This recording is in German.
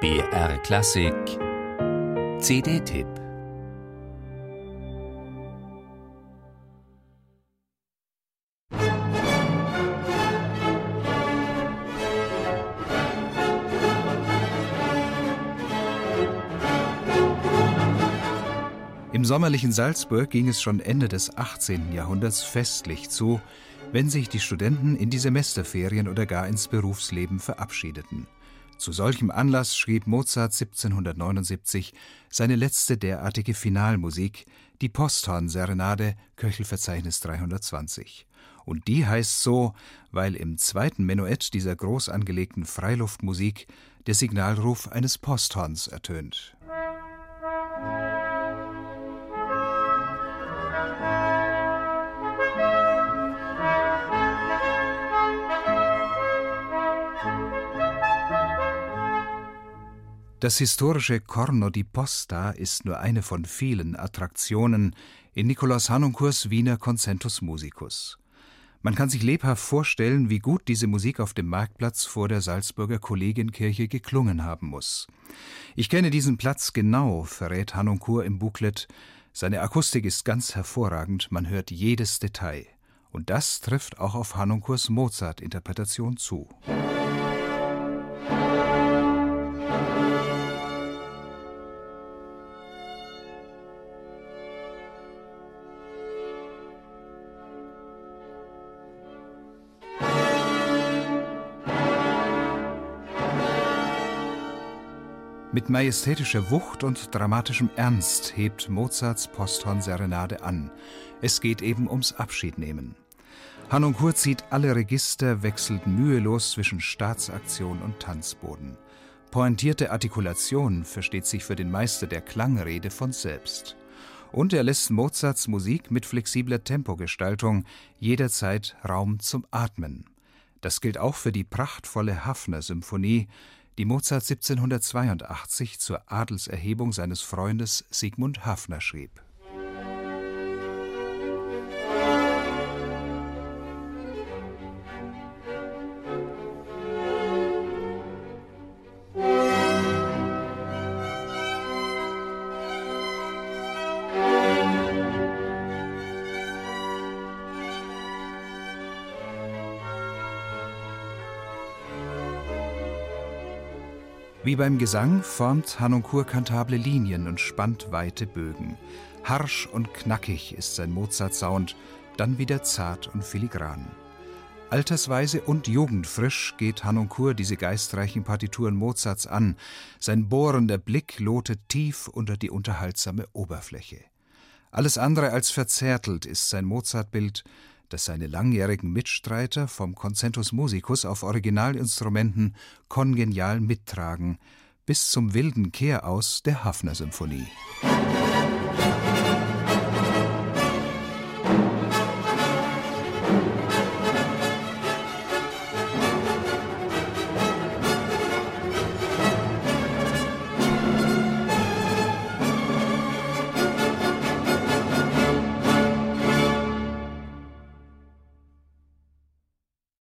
BR Klassik CD-Tipp Im sommerlichen Salzburg ging es schon Ende des 18. Jahrhunderts festlich zu, wenn sich die Studenten in die Semesterferien oder gar ins Berufsleben verabschiedeten. Zu solchem Anlass schrieb Mozart 1779 seine letzte derartige Finalmusik, die Posthorn-Serenade, Köchelverzeichnis 320. Und die heißt so, weil im zweiten Menuett dieser groß angelegten Freiluftmusik der Signalruf eines Posthorns ertönt. Das historische Corno di Posta ist nur eine von vielen Attraktionen in Nikolaus Hanuncourts Wiener Concentus Musicus. Man kann sich lebhaft vorstellen, wie gut diese Musik auf dem Marktplatz vor der Salzburger Kollegienkirche geklungen haben muss. Ich kenne diesen Platz genau, verrät Hanuncourt im Booklet. Seine Akustik ist ganz hervorragend, man hört jedes Detail. Und das trifft auch auf Hanuncourts Mozart-Interpretation zu. Mit majestätischer Wucht und dramatischem Ernst hebt Mozarts Posthorn-Serenade an. Es geht eben ums Abschiednehmen. Hanuncourt zieht alle Register, wechselt mühelos zwischen Staatsaktion und Tanzboden. Pointierte Artikulation versteht sich für den Meister der Klangrede von selbst. Und er lässt Mozarts Musik mit flexibler Tempogestaltung jederzeit Raum zum Atmen. Das gilt auch für die prachtvolle Hafner-Symphonie, die Mozart 1782 zur Adelserhebung seines Freundes Sigmund Haffner schrieb Wie beim Gesang formt Hanoncourt kantable Linien und spannt weite Bögen. Harsch und knackig ist sein Mozart-Sound, dann wieder zart und filigran. Altersweise und jugendfrisch geht Hanoncourt diese geistreichen Partituren Mozarts an. Sein bohrender Blick lotet tief unter die unterhaltsame Oberfläche. Alles andere als verzärtelt ist sein Mozartbild, das seine langjährigen Mitstreiter vom Concentus Musicus auf Originalinstrumenten kongenial mittragen, bis zum wilden Kehraus der Hafner-Symphonie.